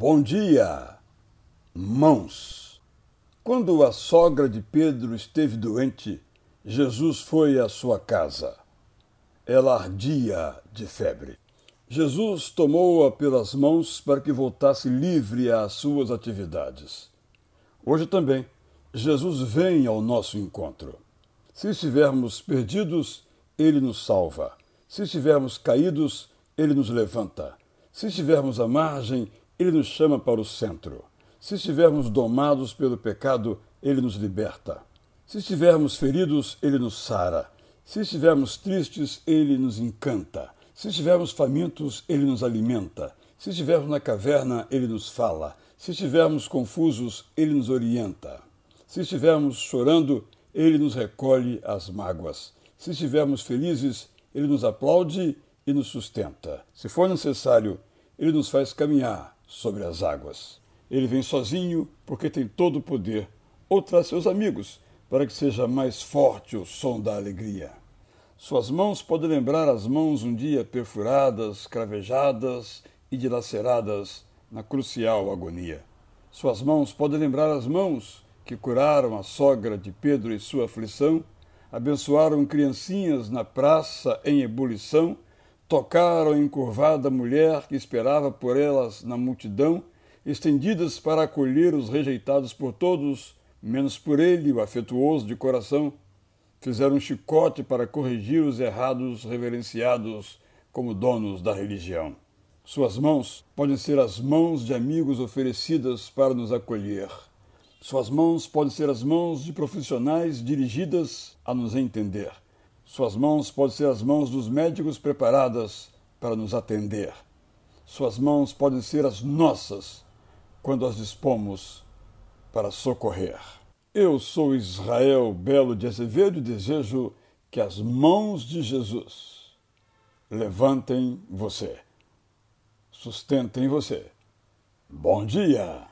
Bom dia, mãos. Quando a sogra de Pedro esteve doente, Jesus foi à sua casa. Ela ardia de febre. Jesus tomou-a pelas mãos para que voltasse livre às suas atividades. Hoje também, Jesus vem ao nosso encontro. Se estivermos perdidos, ele nos salva. Se estivermos caídos, ele nos levanta. Se estivermos à margem, ele nos chama para o centro. Se estivermos domados pelo pecado, ele nos liberta. Se estivermos feridos, ele nos sara. Se estivermos tristes, ele nos encanta. Se estivermos famintos, ele nos alimenta. Se estivermos na caverna, ele nos fala. Se estivermos confusos, ele nos orienta. Se estivermos chorando, ele nos recolhe as mágoas. Se estivermos felizes, ele nos aplaude e nos sustenta. Se for necessário, ele nos faz caminhar sobre as águas. Ele vem sozinho porque tem todo o poder, ou traz seus amigos para que seja mais forte o som da alegria. Suas mãos podem lembrar as mãos um dia perfuradas, cravejadas e dilaceradas na crucial agonia. Suas mãos podem lembrar as mãos que curaram a sogra de Pedro e sua aflição, abençoaram criancinhas na praça em ebulição tocaram a encurvada mulher que esperava por elas na multidão, estendidas para acolher os rejeitados por todos, menos por ele, o afetuoso de coração. Fizeram um chicote para corrigir os errados reverenciados como donos da religião. Suas mãos podem ser as mãos de amigos oferecidas para nos acolher. Suas mãos podem ser as mãos de profissionais dirigidas a nos entender. Suas mãos podem ser as mãos dos médicos preparadas para nos atender. Suas mãos podem ser as nossas quando as dispomos para socorrer. Eu sou Israel Belo de Azevedo e desejo que as mãos de Jesus levantem você, sustentem você. Bom dia!